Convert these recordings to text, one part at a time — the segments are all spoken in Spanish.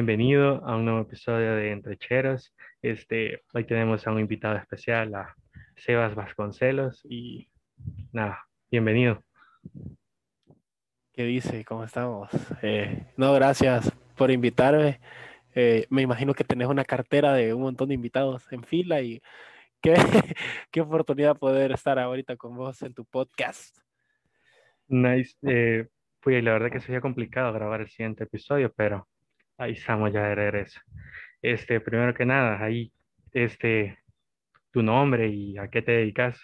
Bienvenido a un nuevo episodio de Entrecheros. Este, hoy tenemos a un invitado especial, a Sebas Vasconcelos, y nada, bienvenido. ¿Qué dice? ¿Cómo estamos? Eh, no, gracias por invitarme. Eh, me imagino que tenés una cartera de un montón de invitados en fila y qué, qué oportunidad poder estar ahorita con vos en tu podcast. Nice. Eh, pues la verdad que sería complicado grabar el siguiente episodio, pero ahí estamos ya de regreso. Este, primero que nada, ahí, este, tu nombre y a qué te dedicas.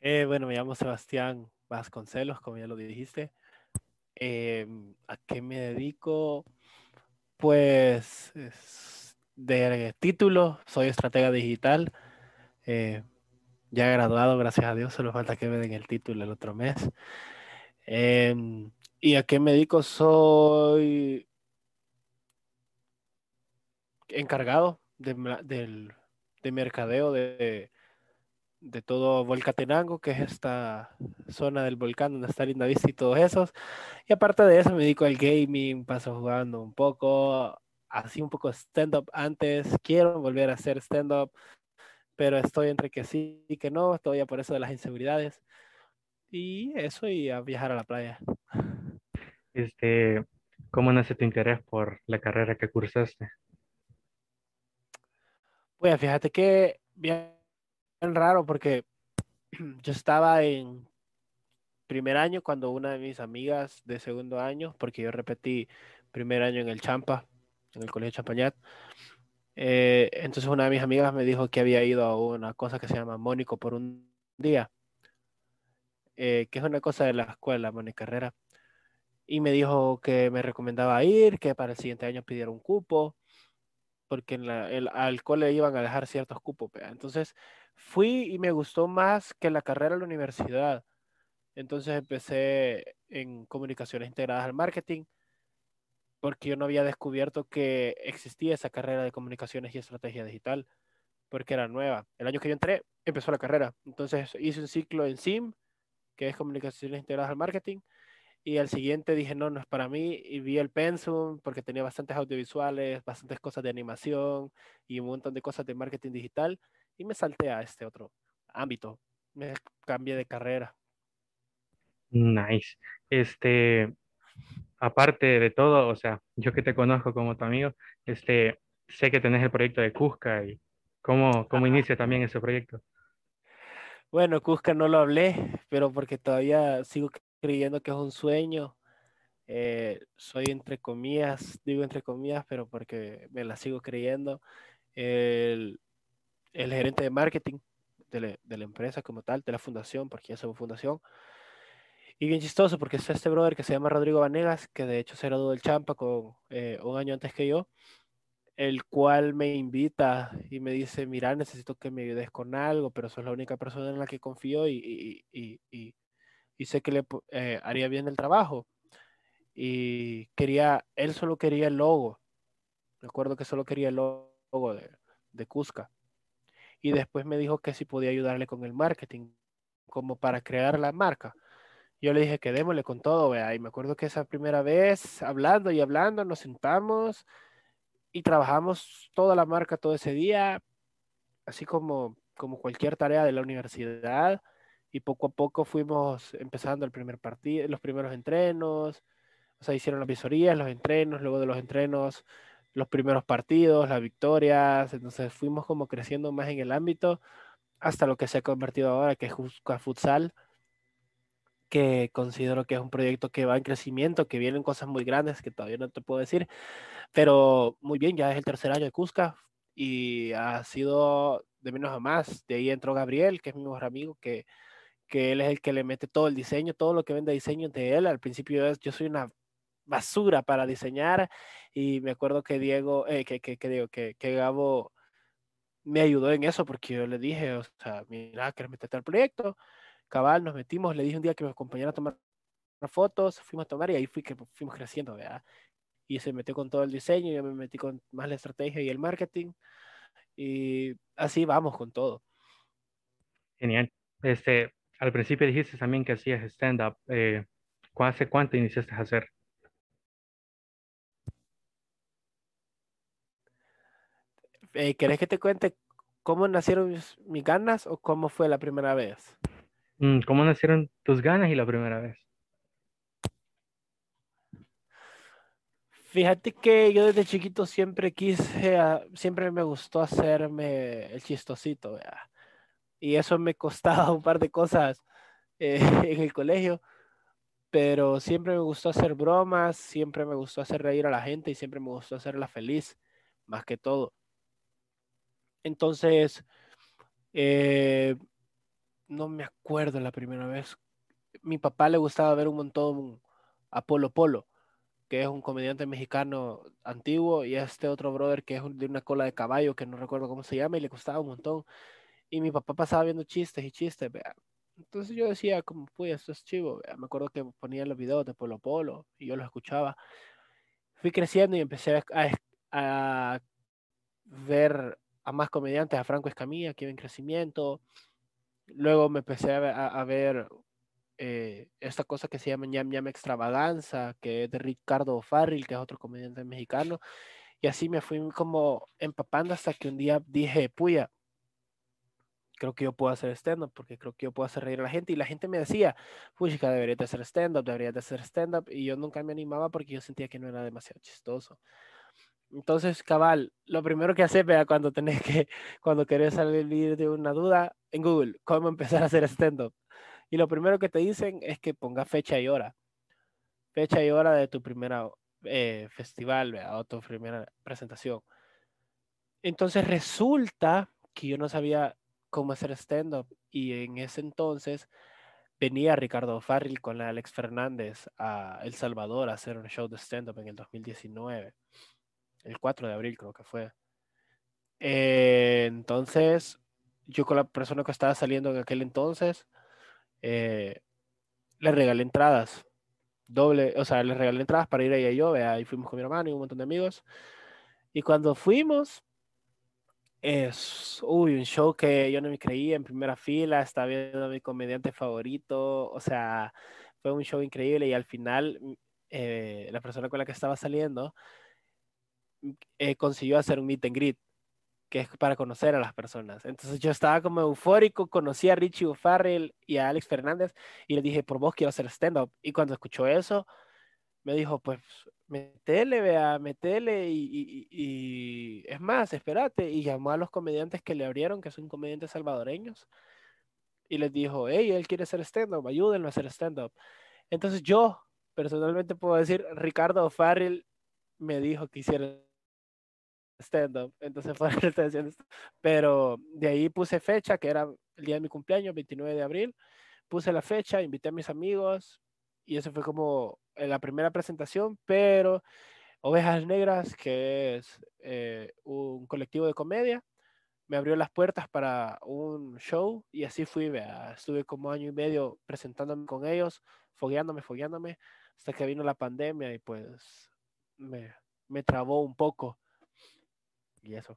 Eh, bueno, me llamo Sebastián Vasconcelos, como ya lo dijiste. Em, ¿A qué me dedico? Pues de título, soy estratega digital. Eh, ya graduado, gracias a Dios, solo falta que me den el título el otro mes. Em, ¿Y a qué me dedico? Soy encargado de, del, de mercadeo de, de todo Volcatenango, que es esta zona del volcán donde está Linda Vista y todos esos. Y aparte de eso me dedico al gaming, paso jugando un poco, así un poco stand-up antes, quiero volver a hacer stand-up, pero estoy entre que sí y que no, todavía por eso de las inseguridades. Y eso y a viajar a la playa. Este, ¿cómo nace tu interés por la carrera que cursaste? Pues fíjate que bien raro porque yo estaba en primer año cuando una de mis amigas de segundo año, porque yo repetí primer año en el Champa, en el Colegio Champañat, eh, entonces una de mis amigas me dijo que había ido a una cosa que se llama Mónico por un día, eh, que es una cosa de la escuela, Mónica Carrera, y me dijo que me recomendaba ir, que para el siguiente año pidiera un cupo, porque en la, el, al cole iban a dejar ciertos cupos. Entonces fui y me gustó más que la carrera de la universidad. Entonces empecé en comunicaciones integradas al marketing, porque yo no había descubierto que existía esa carrera de comunicaciones y estrategia digital, porque era nueva. El año que yo entré, empezó la carrera. Entonces hice un ciclo en SIM, que es comunicaciones integradas al marketing, y al siguiente dije, no, no es para mí, y vi el pensum porque tenía bastantes audiovisuales, bastantes cosas de animación y un montón de cosas de marketing digital, y me salté a este otro ámbito, me cambié de carrera. Nice. Este, aparte de todo, o sea, yo que te conozco como tu amigo, este, sé que tenés el proyecto de Cusca y cómo, cómo inicia también ese proyecto. Bueno, Cusca no lo hablé, pero porque todavía sigo creyendo que es un sueño. Eh, soy entre comillas, digo entre comillas, pero porque me la sigo creyendo. El, el gerente de marketing de la, de la, empresa como tal, de la fundación, porque ya somos fundación. Y bien chistoso, porque es este brother que se llama Rodrigo Vanegas, que de hecho se graduó del Champa con eh, un año antes que yo, el cual me invita y me dice, mira, necesito que me ayudes con algo, pero sos la única persona en la que confío y, y, y, y sé que le eh, haría bien el trabajo. Y quería, él solo quería el logo. Recuerdo que solo quería el logo de, de Cusca. Y después me dijo que si podía ayudarle con el marketing, como para crear la marca. Yo le dije que démosle con todo, vea. Y me acuerdo que esa primera vez, hablando y hablando, nos sentamos y trabajamos toda la marca todo ese día, así como, como cualquier tarea de la universidad y poco a poco fuimos empezando el primer partido, los primeros entrenos, o sea, hicieron las visorías, los entrenos, luego de los entrenos, los primeros partidos, las victorias, entonces fuimos como creciendo más en el ámbito hasta lo que se ha convertido ahora, que es Jusca Futsal, que considero que es un proyecto que va en crecimiento, que vienen cosas muy grandes que todavía no te puedo decir, pero muy bien, ya es el tercer año de Cusca y ha sido de menos a más. De ahí entró Gabriel, que es mi mejor amigo, que que él es el que le mete todo el diseño, todo lo que vende diseño de él. Al principio es, yo soy una basura para diseñar y me acuerdo que Diego, eh, que, que, que, Diego, que, que Gabo me ayudó en eso porque yo le dije, o sea, mira, ¿quieres meterte al proyecto? Cabal, nos metimos, le dije un día que me acompañara a tomar fotos, fuimos a tomar y ahí fui que fuimos creciendo, ¿verdad? Y se metió con todo el diseño, yo me metí con más la estrategia y el marketing y así vamos con todo. Genial. Este, al principio dijiste también que hacías stand-up. Eh, ¿Hace cuánto iniciaste a hacer? Eh, ¿Querés que te cuente cómo nacieron mis, ganas o cómo fue la primera vez? Mm, ¿Cómo nacieron tus ganas y la primera vez? Fíjate que yo desde chiquito siempre quise, ah, siempre me gustó hacerme el chistosito, ¿verdad? Y eso me costaba un par de cosas eh, en el colegio, pero siempre me gustó hacer bromas, siempre me gustó hacer reír a la gente y siempre me gustó hacerla feliz, más que todo. Entonces, eh, no me acuerdo la primera vez. Mi papá le gustaba ver un montón a Polo Polo, que es un comediante mexicano antiguo, y este otro brother que es de una cola de caballo, que no recuerdo cómo se llama, y le gustaba un montón. Y mi papá pasaba viendo chistes y chistes, vea. Entonces yo decía, como, pues, esto es chivo, vea. Me acuerdo que ponía los videos de Polo Polo y yo los escuchaba. Fui creciendo y empecé a, a ver a más comediantes, a Franco Escamilla, que iba en crecimiento. Luego me empecé a, a ver eh, esta cosa que se llama ñam ñam extravaganza, que es de Ricardo Farril, que es otro comediante mexicano. Y así me fui como empapando hasta que un día dije, puya, creo que yo puedo hacer stand-up, porque creo que yo puedo hacer reír a la gente. Y la gente me decía, puchica, deberías de hacer stand-up, deberías de hacer stand-up. Y yo nunca me animaba porque yo sentía que no era demasiado chistoso. Entonces, cabal, lo primero que haces, vea, cuando tenés que, cuando querés salir de una duda, en Google, cómo empezar a hacer stand-up. Y lo primero que te dicen es que ponga fecha y hora. Fecha y hora de tu primera eh, festival, vea, o tu primera presentación. Entonces resulta que yo no sabía cómo hacer stand-up. Y en ese entonces venía Ricardo Farril con Alex Fernández a El Salvador a hacer un show de stand-up en el 2019 el 4 de abril creo que fue. Eh, entonces, yo con la persona que estaba saliendo en aquel entonces, eh, le regalé entradas, doble, o sea, le regalé entradas para ir ahí yo, ahí fuimos con mi hermano y un montón de amigos. Y cuando fuimos, es, uy, un show que yo no me creía en primera fila, estaba viendo a mi comediante favorito, o sea, fue un show increíble y al final eh, la persona con la que estaba saliendo eh, consiguió hacer un meet and greet, que es para conocer a las personas. Entonces yo estaba como eufórico, conocí a Richie O'Farrell y a Alex Fernández y le dije, por vos quiero hacer stand-up. Y cuando escuchó eso, me dijo, pues metele, vea, metele y, y, es más, espérate. Y llamó a los comediantes que le abrieron, que son comediantes salvadoreños, y les dijo, hey, él quiere hacer stand-up, ayúdenlo a hacer stand-up. Entonces yo personalmente puedo decir, Ricardo O'Farrell me dijo que hiciera stand-up, entonces fue Pero de ahí puse fecha, que era el día de mi cumpleaños, 29 de abril, puse la fecha, invité a mis amigos y eso fue como eh, la primera presentación, pero Ovejas Negras, que es eh, un colectivo de comedia, me abrió las puertas para un show y así fui, vea, estuve como año y medio presentándome con ellos, fogueándome, fogueándome, hasta que vino la pandemia y pues me, me trabó un poco y eso.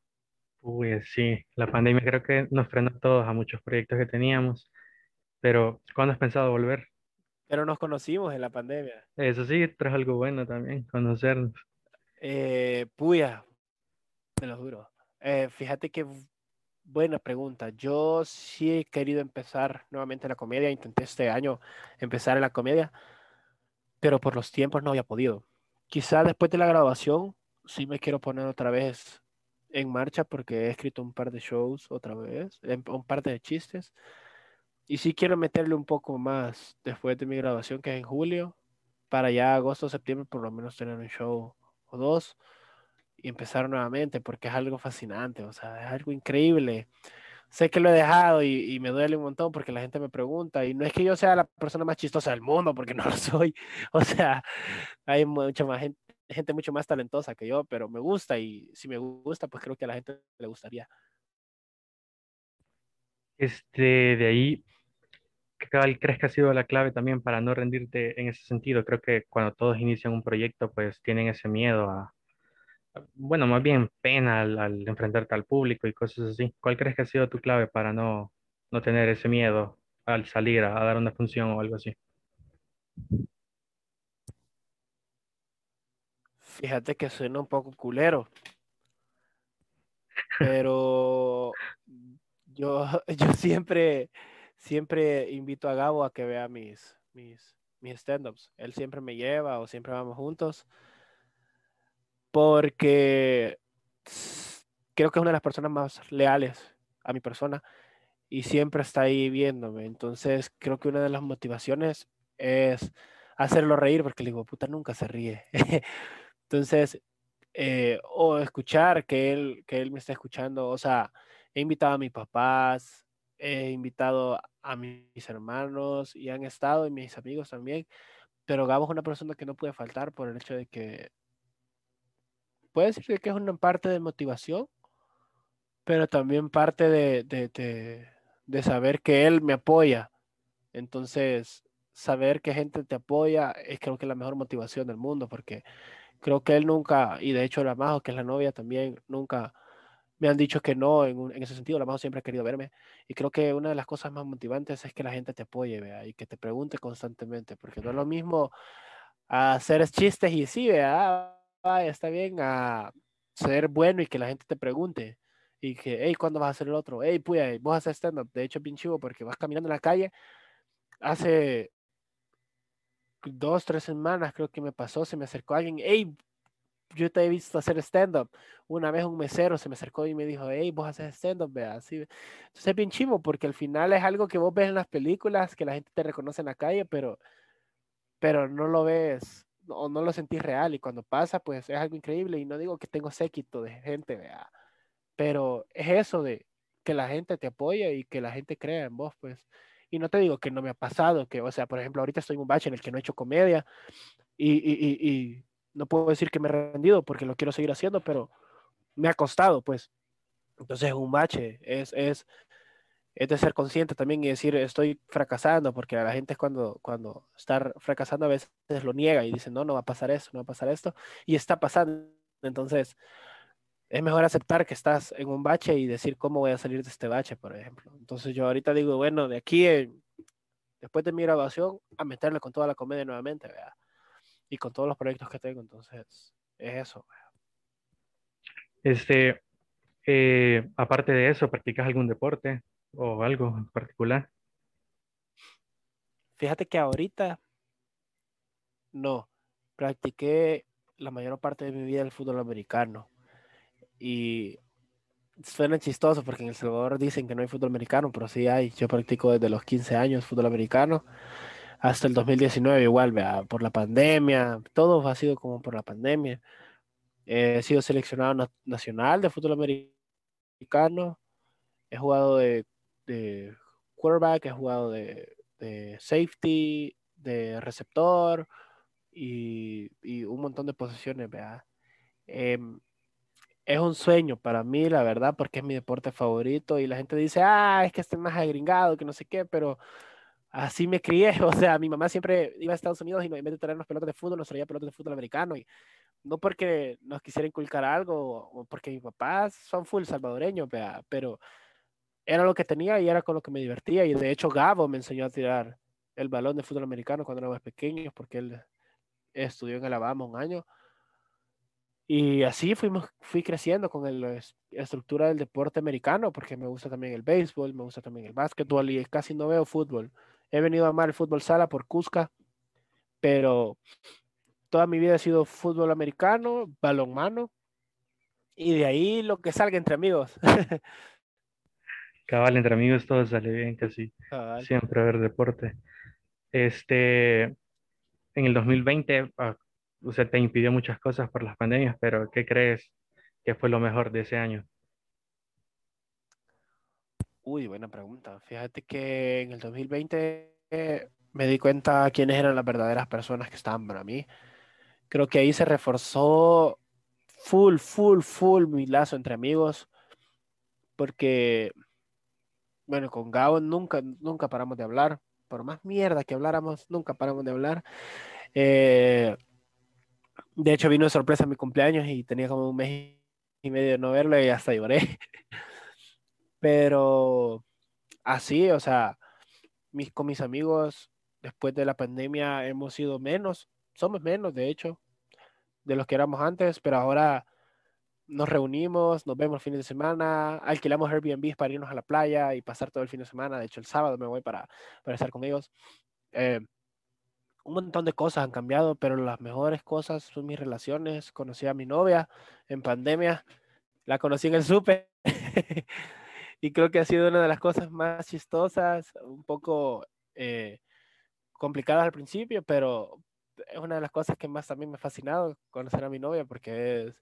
Uy, sí, la pandemia creo que nos frenó a todos a muchos proyectos que teníamos, pero ¿cuándo has pensado volver? Pero nos conocimos en la pandemia. Eso sí, traes algo bueno también, conocernos. Eh, puya, te lo juro. Eh, fíjate que buena pregunta. Yo sí he querido empezar nuevamente la comedia. Intenté este año empezar en la comedia, pero por los tiempos no había podido. Quizá después de la graduación sí me quiero poner otra vez en marcha porque he escrito un par de shows otra vez, un par de chistes. Y sí quiero meterle un poco más después de mi graduación, que es en julio, para ya agosto, septiembre, por lo menos tener un show o dos y empezar nuevamente, porque es algo fascinante, o sea, es algo increíble. Sé que lo he dejado y, y, me duele un montón porque la gente me pregunta, y no es que yo sea la persona más chistosa del mundo, porque no lo soy, o sea, hay mucha más gente, gente mucho más talentosa que yo, pero me gusta y si me gusta, pues creo que a la gente le gustaría. Este, de ahí, ¿qué crees que ha sido la clave también para no rendirte en ese sentido? Creo que cuando todos inician un proyecto, pues tienen ese miedo a, bueno, más bien pena al, al, enfrentarte al público y cosas así. ¿Cuál crees que ha sido tu clave para no, no tener ese miedo al salir a, a dar una función o algo así? Fíjate que suena un poco culero. Pero yo, yo siempre, siempre invito a Gabo a que vea mis, mis, mis stand-ups. Él siempre me lleva o siempre vamos juntos. Porque creo que es una de las personas más leales a mi persona y siempre está ahí viéndome. Entonces creo que una de las motivaciones es hacerlo reír porque le digo, puta, nunca se ríe. Entonces, eh, o escuchar que él, que él me está escuchando, o sea, he invitado a mis papás, he invitado a mis hermanos y han estado y mis amigos también, pero Gabo es una persona que no puede faltar por el hecho de que puede decir que es una parte de motivación, pero también parte de, de, de, saber que él me apoya. Entonces, saber que gente te apoya es creo que la mejor motivación del mundo, porque creo que él nunca, y de hecho la Majo, que es la novia también, nunca me han dicho que no en, en, ese sentido. La Majo siempre ha querido verme. Y creo que una de las cosas más motivantes es que la gente te apoye, vea, y que te pregunte constantemente, porque no es lo mismo hacer chistes y sí, vea, está bien, a ser bueno y que la gente te pregunte. Y que, hey, ¿cuándo vas a hacer el otro? Hey, puya, vos haces stand-up. De hecho, es bien chivo porque vas caminando en la calle. Hace dos, tres semanas creo que me pasó, se me acercó alguien, hey, yo te he visto hacer stand-up. Una vez un mesero se me acercó y me dijo, hey, vos haces stand-up, vea. Así. Entonces es bien chivo porque al final es algo que vos ves en las películas, que la gente te reconoce en la calle, pero, pero no lo ves o no lo sentís real y cuando pasa, pues es algo increíble y no digo que tengo séquito de gente, vea. Pero es eso de que la gente te apoya y que la gente crea en vos, pues. Y no te digo que no me ha pasado, que, o sea, por ejemplo, ahorita estoy en un bache en el que no he hecho comedia y, y, y, no puedo decir que me he rendido porque lo quiero seguir haciendo, pero me ha costado, pues. Entonces, un bache es, es, es de ser consciente también y decir estoy fracasando, porque a la gente cuando, cuando está fracasando a veces lo niega y dice, no, no va a pasar eso, no va a pasar esto, y está pasando. Entonces, es mejor aceptar que estás en un bache y decir cómo voy a salir de este bache, por ejemplo. Entonces yo ahorita digo, bueno, de aquí, después de mi grabación, a meterle con toda la comedia nuevamente, ¿verdad? Y con todos los proyectos que tengo, entonces es eso. Este, eh, aparte de eso, ¿practicas algún deporte o algo en particular? Fíjate que ahorita no, practiqué la mayor parte de mi vida el fútbol americano y suena chistoso porque en El Salvador dicen que no hay fútbol americano, pero sí hay. Yo practico desde los 15 años fútbol americano hasta el 2019 igual, vea, por la pandemia, todo ha sido como por la pandemia. he sido seleccionado nacional de fútbol americano, he jugado de, de quarterback, he jugado de, de safety, de receptor y, y, un montón de posiciones, vea. Eh, es un sueño para mí, la verdad, porque es mi deporte favorito y la gente dice, ah, es que esté más agringado, que no sé qué, pero así me crié, o sea, mi mamá siempre iba a Estados Unidos y en vez de traernos pelotas de fútbol, nos traía pelotas de fútbol americano y no porque nos quisiera inculcar algo o porque mis papás son full salvadoreños, pero era lo que tenía y era con lo que me divertía y de hecho Gabo me enseñó a tirar el balón de fútbol americano cuando éramos pequeños porque él estudió en Alabama un año y así fuimos, fui creciendo con la estructura del deporte americano, porque me gusta también el béisbol, me gusta también el básquetbol y casi no veo fútbol. He venido a amar el fútbol sala por Cusca, pero toda mi vida ha sido fútbol americano, balonmano, y de ahí lo que salga entre amigos. Cabal, entre amigos todo sale bien, casi siempre ver deporte. Este, en el 2020, o sea, te impidió muchas cosas por las pandemias, pero ¿qué crees que fue lo mejor de ese año? Uy, buena pregunta. Fíjate que en el 2020 me di cuenta quiénes eran las verdaderas personas que estaban para mí. Creo que ahí se reforzó full, full, full mi lazo entre amigos, porque, bueno, con Gabo nunca, nunca paramos de hablar. Por más mierda que habláramos, nunca paramos de hablar. Eh, de hecho, vino de sorpresa mi cumpleaños y tenía como un mes y medio de no verlo y hasta lloré. Pero así, o sea, mis, con mis amigos después de la pandemia hemos sido menos, somos menos de hecho, de los que éramos antes, pero ahora nos reunimos, nos vemos el fin de semana, alquilamos Airbnb para irnos a la playa y pasar todo el fin de semana. De hecho, el sábado me voy para, para estar con ellos. Eh, un montón de cosas han cambiado, pero las mejores cosas son mis relaciones. Conocí a mi novia en pandemia, la conocí en el súper y creo que ha sido una de las cosas más chistosas, un poco eh, complicadas al principio, pero es una de las cosas que más también me ha fascinado conocer a mi novia porque es,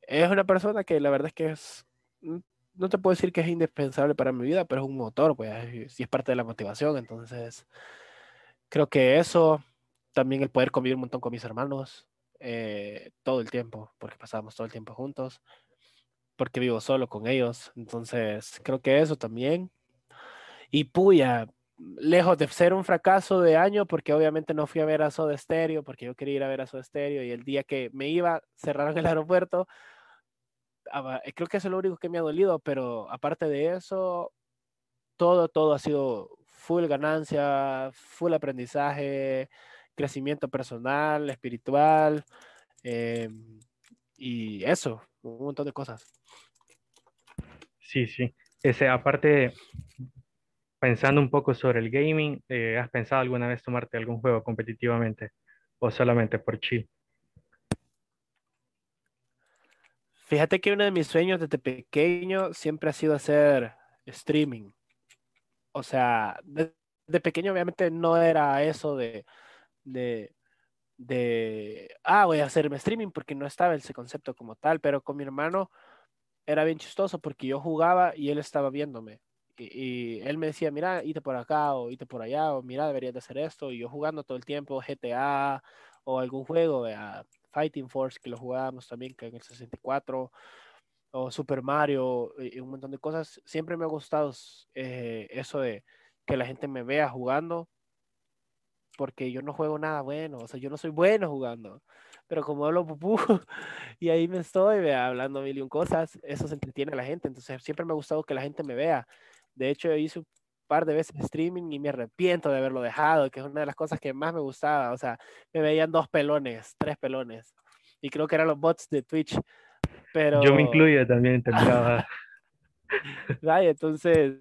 es una persona que la verdad es que es, no te puedo decir que es indispensable para mi vida, pero es un motor, pues, si es parte de la motivación, entonces creo que eso, también el poder convivir un montón con mis hermanos eh, todo el tiempo, porque pasábamos todo el tiempo juntos, porque vivo solo con ellos, entonces creo que eso también. Y puya, lejos de ser un fracaso de año, porque obviamente no fui a ver a Soda Stereo, porque yo quería ir a ver a Soda Stereo y el día que me iba cerraron el aeropuerto. Ah, creo que eso es lo único que me ha dolido, pero aparte de eso, todo, todo ha sido full ganancia, full aprendizaje, crecimiento personal, espiritual em, y eso, un montón de cosas. Sí, sí. Ese, aparte, pensando un poco sobre el gaming, eh, ¿has pensado alguna vez tomarte algún juego competitivamente o solamente por chill? Fíjate que uno de mis sueños desde pequeño siempre ha sido hacer streaming. O sea, desde pequeño obviamente no era eso de, de, de, ah, voy a hacerme streaming porque no estaba ese concepto como tal, pero con mi hermano era bien chistoso porque yo jugaba y él estaba viéndome y, él me decía, mira, ite por acá o ite por allá, o mira, deberías de hacer esto. Y yo jugando todo el tiempo GTA o algún juego, Fighting Force, que lo jugábamos también, que en el 64, o Super Mario, y, un montón de cosas. Siempre me ha gustado eh, eso de que la gente me vea jugando, porque yo no juego nada bueno, o sea, yo no soy bueno jugando pero como hablo pupú y ahí me estoy hablando mil y un cosas, eso se entretiene a la gente, entonces siempre me ha gustado que la gente me vea de hecho, hice un par de veces streaming y me arrepiento de haberlo dejado, que es una de las cosas que más me gustaba. O sea, me veían dos pelones, tres pelones. Y creo que eran los bots de Twitch. Pero... Yo me incluyo también. Vaya, entonces,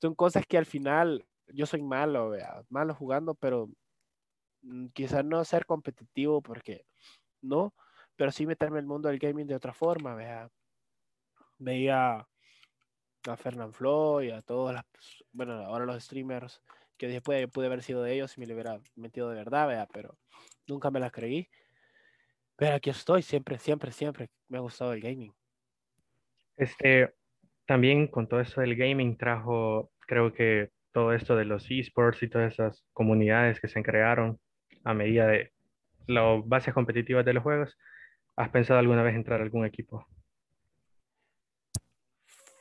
son cosas que al final yo soy malo, malo jugando, pero mm, quizás no ser competitivo porque no, pero sí meterme en el mundo del gaming de otra forma, vea. Veía a Fernand Floyd, a todos las, bueno, ahora los streamers, que después pude haber sido de ellos y me lo hubiera metido de verdad, vea, pero nunca me las creí. Pero aquí estoy, siempre, siempre, siempre me ha gustado el gaming. Este, también con todo eso del gaming trajo, creo que todo esto de los esports y todas esas comunidades que se crearon a medida de las bases competitivas de los juegos. ¿Has pensado alguna vez entrar a algún equipo?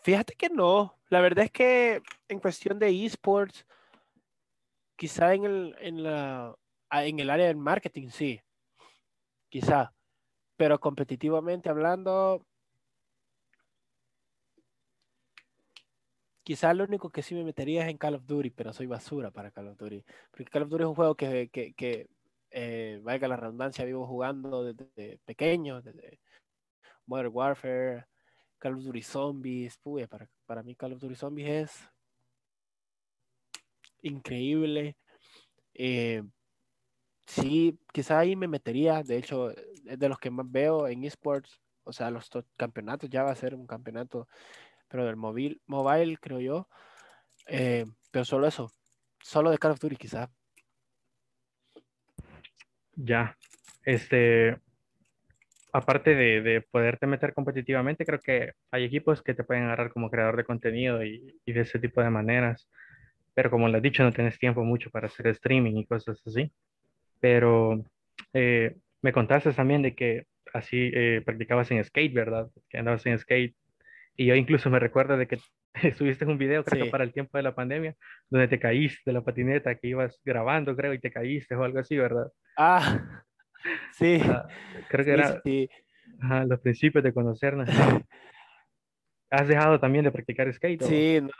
Fíjate que no. La verdad es que en cuestión de esports, quizá en el, en la, en el área del marketing, sí. Quizá. Pero competitivamente hablando, quizá lo único que sí me metería es en Call of Duty, pero soy basura para Call of Duty. Porque Call of Duty es un juego que, que, que eh, valga la redundancia, vivo jugando desde pequeño, desde Modern Warfare, Call of Duty Zombies, para, para mí Call of Duty Zombies es increíble. Eh, sí, quizá ahí me metería, de hecho, es de los que más veo en esports, o sea, los campeonatos, ya va a ser un campeonato, pero del móvil, mobile, creo yo. Eh, pero solo eso, solo de Call of Duty quizá. Ya, este, aparte de, de, poderte meter competitivamente, creo que hay equipos que te pueden agarrar como creador de contenido y, y de ese tipo de maneras. Pero como lo has dicho, no tienes tiempo mucho para hacer streaming y cosas así. Pero eh, me contaste también de que así eh, practicabas en skate, ¿verdad? Que andabas en skate. Y yo incluso me recuerdo de que subiste un video, creo que para el tiempo de la pandemia, donde te caíste de la patineta que ibas grabando, creo, y te caíste o algo así, ¿verdad? Ah, Sí. creo que era los principios de conocernos. ¿Has dejado también de practicar skate? Sí, no.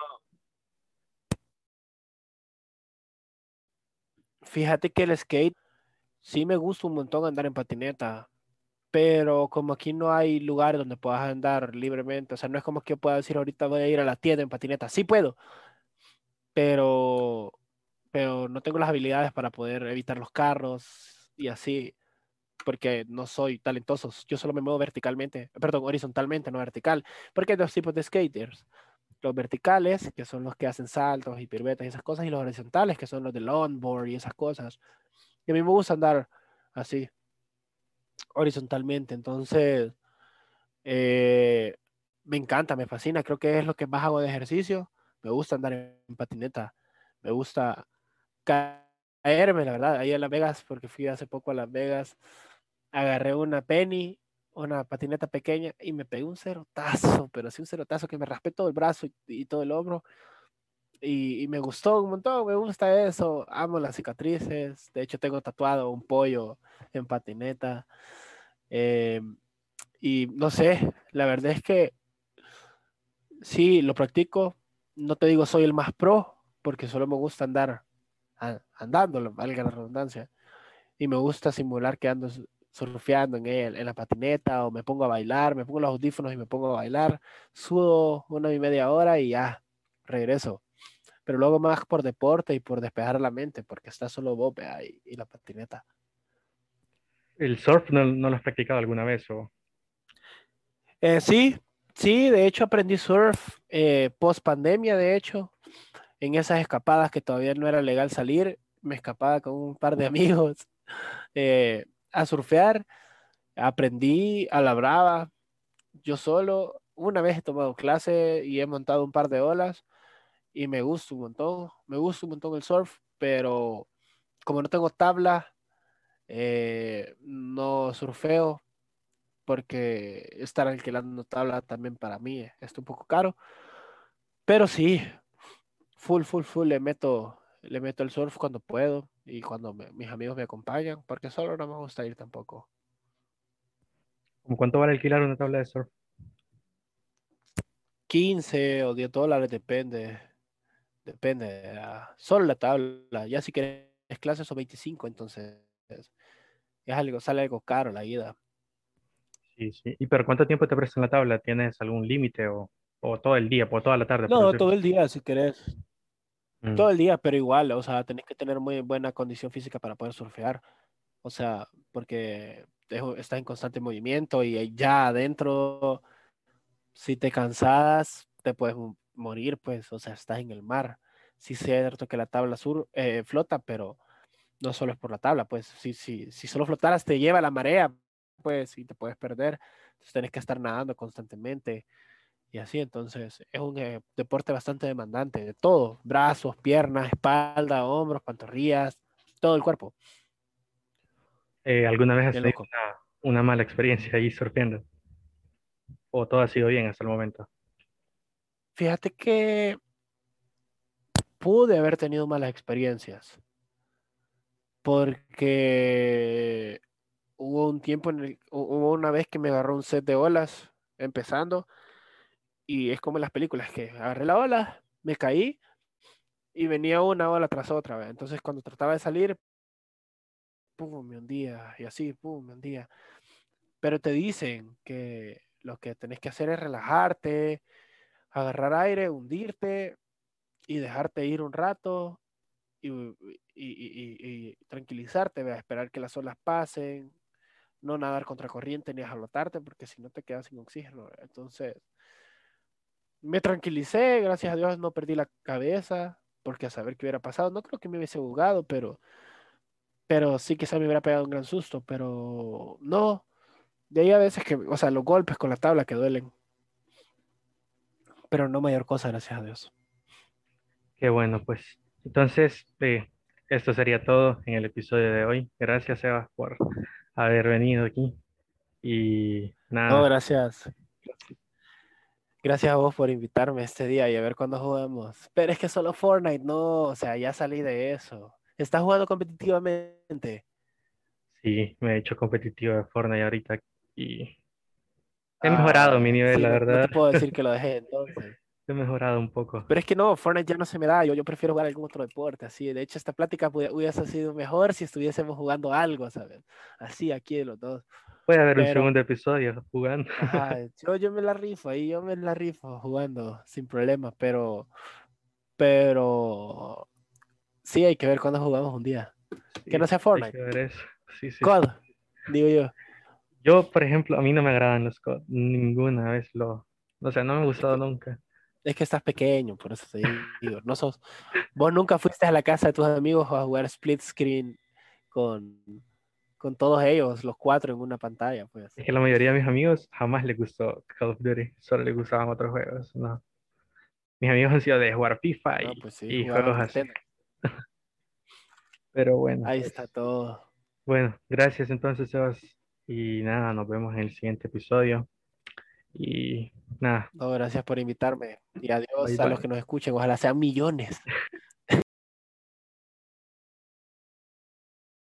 Fíjate que el skate sí me gusta un montón andar en patineta. Pero como aquí no hay lugar donde puedas andar libremente, o sea, no es como que yo pueda decir ahorita voy a ir a la tienda en patineta, sí puedo, pero, pero no tengo las habilidades para poder evitar los carros y así, porque no soy talentoso, yo solo me muevo verticalmente, perdón, horizontalmente, no vertical, porque hay dos tipos de skaters, los verticales, que son los que hacen saltos y piruetas y esas cosas, y los horizontales, que son los de longboard y esas cosas. Y a mí me gusta andar así, horizontalmente. Entonces, eh, me encanta, me fascina. Creo que es lo que más hago de ejercicio. Me gusta andar en patineta. Me gusta caerme, la verdad. Ahí en Las Vegas, porque fui hace poco a Las Vegas, agarré una penny, una patineta pequeña y me pegué un cerotazo, pero sí un cerotazo que me raspé todo el brazo y, todo el hombro. Y, me gustó un montón, me gusta eso, amo las cicatrices, de hecho tengo tatuado un pollo en patineta. Eh, y no sé, la verdad es que sí, lo practico. No te digo soy el más pro, porque solo me gusta andar andando, valga la redundancia. Y me gusta simular que ando surfeando en, en la patineta o me pongo a bailar, me pongo los audífonos y me pongo a bailar. Sudo una y media hora y ya, regreso. Pero luego más por deporte y por despejar la mente, porque está solo vos y la patineta. ¿El surf no, lo has practicado alguna vez? O? Eh, sí, sí, de hecho aprendí surf eh, post pandemia, de hecho, en esas escapadas que todavía no era legal salir, me escapaba con un par de amigos eh, a surfear, aprendí a la brava, yo solo, una vez he tomado clase y he montado un par de olas y me gusta un montón, me gusta un montón el surf, pero como no tengo tabla, eh, no surfeo porque estar alquilando tabla también para mí es un poco caro. Pero sí, full, full, full le meto, le meto el surf cuando puedo y cuando mis amigos me acompañan, porque solo no me gusta ir tampoco. ¿Cuánto vale alquilar una tabla de surf? 15 o 10 dólares, depende. Depende. solo la tabla. Ya si quieres clases son 25, entonces es algo, sale algo caro la ida. Sí, sí. ¿Y pero cuánto tiempo te prestan la tabla? ¿Tienes algún límite o, o, todo el día, por toda la tarde? No, todo el día si querés. Mm. Todo el día, pero igual, o sea, tenés que tener muy buena condición física para poder surfear. O sea, porque estás en constante movimiento y ya adentro, si te cansas, te puedes morir, pues, o sea, estás en el mar. Sí, es cierto que la tabla sur eh, flota, pero no solo es por la tabla, pues si, si, si solo flotaras te lleva la marea, pues y te puedes perder, entonces tenés que estar nadando constantemente y así, entonces es un eh, deporte bastante demandante de todo, brazos, piernas, espalda, hombros, pantorrillas, todo el cuerpo. Eh, ¿Alguna vez has tenido una, una, mala experiencia ahí surfeando? ¿O todo ha sido bien hasta el momento? Fíjate que pude haber tenido malas experiencias porque hubo un tiempo en el, hubo una vez que me agarró un set de olas empezando y es como en las películas que agarré la ola, me caí y venía una ola tras otra, entonces cuando trataba de salir, pum, me hundía y así, pum, me hundía. Pero te dicen que lo que tenés que hacer es relajarte, agarrar aire, hundirte y dejarte ir un rato y, tranquilizarte, esperar que las olas pasen, no nadar contra corriente ni jalotarte, porque si no te quedas sin oxígeno. Entonces, me tranquilicé, gracias a Dios no perdí la cabeza, porque a saber qué hubiera pasado, no creo que me hubiese jugado, pero, pero sí quizá me hubiera pegado un gran susto, pero no. De ahí a veces que, o sea, los golpes con la tabla que duelen. Pero no mayor cosa, gracias a Dios. Qué bueno, pues entonces, eh, esto sería todo en el episodio de hoy. Gracias, Sebas, por haber venido aquí. Y nada. No, gracias. Gracias a vos por invitarme este día y a ver cuándo jugamos. Pero es que solo Fortnite, no, o sea, ya salí de eso. ¿Estás jugando competitivamente? Sí, me he hecho competitivo de Fortnite ahorita y he mejorado mi nivel, la verdad. No te puedo decir que lo dejé entonces. he mejorado un poco. Pero es que no, Fortnite ya no se me da. Yo, yo prefiero jugar algún otro deporte. Así, de hecho, esta plática hubiese sido mejor si estuviésemos jugando algo, ¿sabes? Así, aquí de los dos. Puede haber un Pero- segundo episodio jugando. Ajá, yo, yo me la rifo ahí, yo me la rifo jugando sin problema, pero, pero sí hay que ver cuándo jugamos un día. Que no sea Hay Fortnite. que ver eso. Sí, sí. COD, digo yo. Yo, por ejemplo, a mí no me agradan los COD. Ninguna vez lo... O sea, no me ha gustado nunca. Es que estás pequeño, por eso te digo. No sos, vos nunca fuiste a la casa de tus amigos a jugar split screen con, con todos ellos, los cuatro en una pantalla, pues. Es que la mayoría de mis amigos jamás les gustó Call of Duty. Solo les gustaban otros juegos. No. Mis amigos han sido de jugar FIFA y, pues sí, y jugaban juegos así. Pero bueno. Ahí pues, está todo. Bueno, gracias entonces, Sebas. Y nada, nos vemos en el siguiente episodio. Y nada, No, gracias por invitarme. Y adiós Bye, a los que nos escuchen. Ojalá sean millones.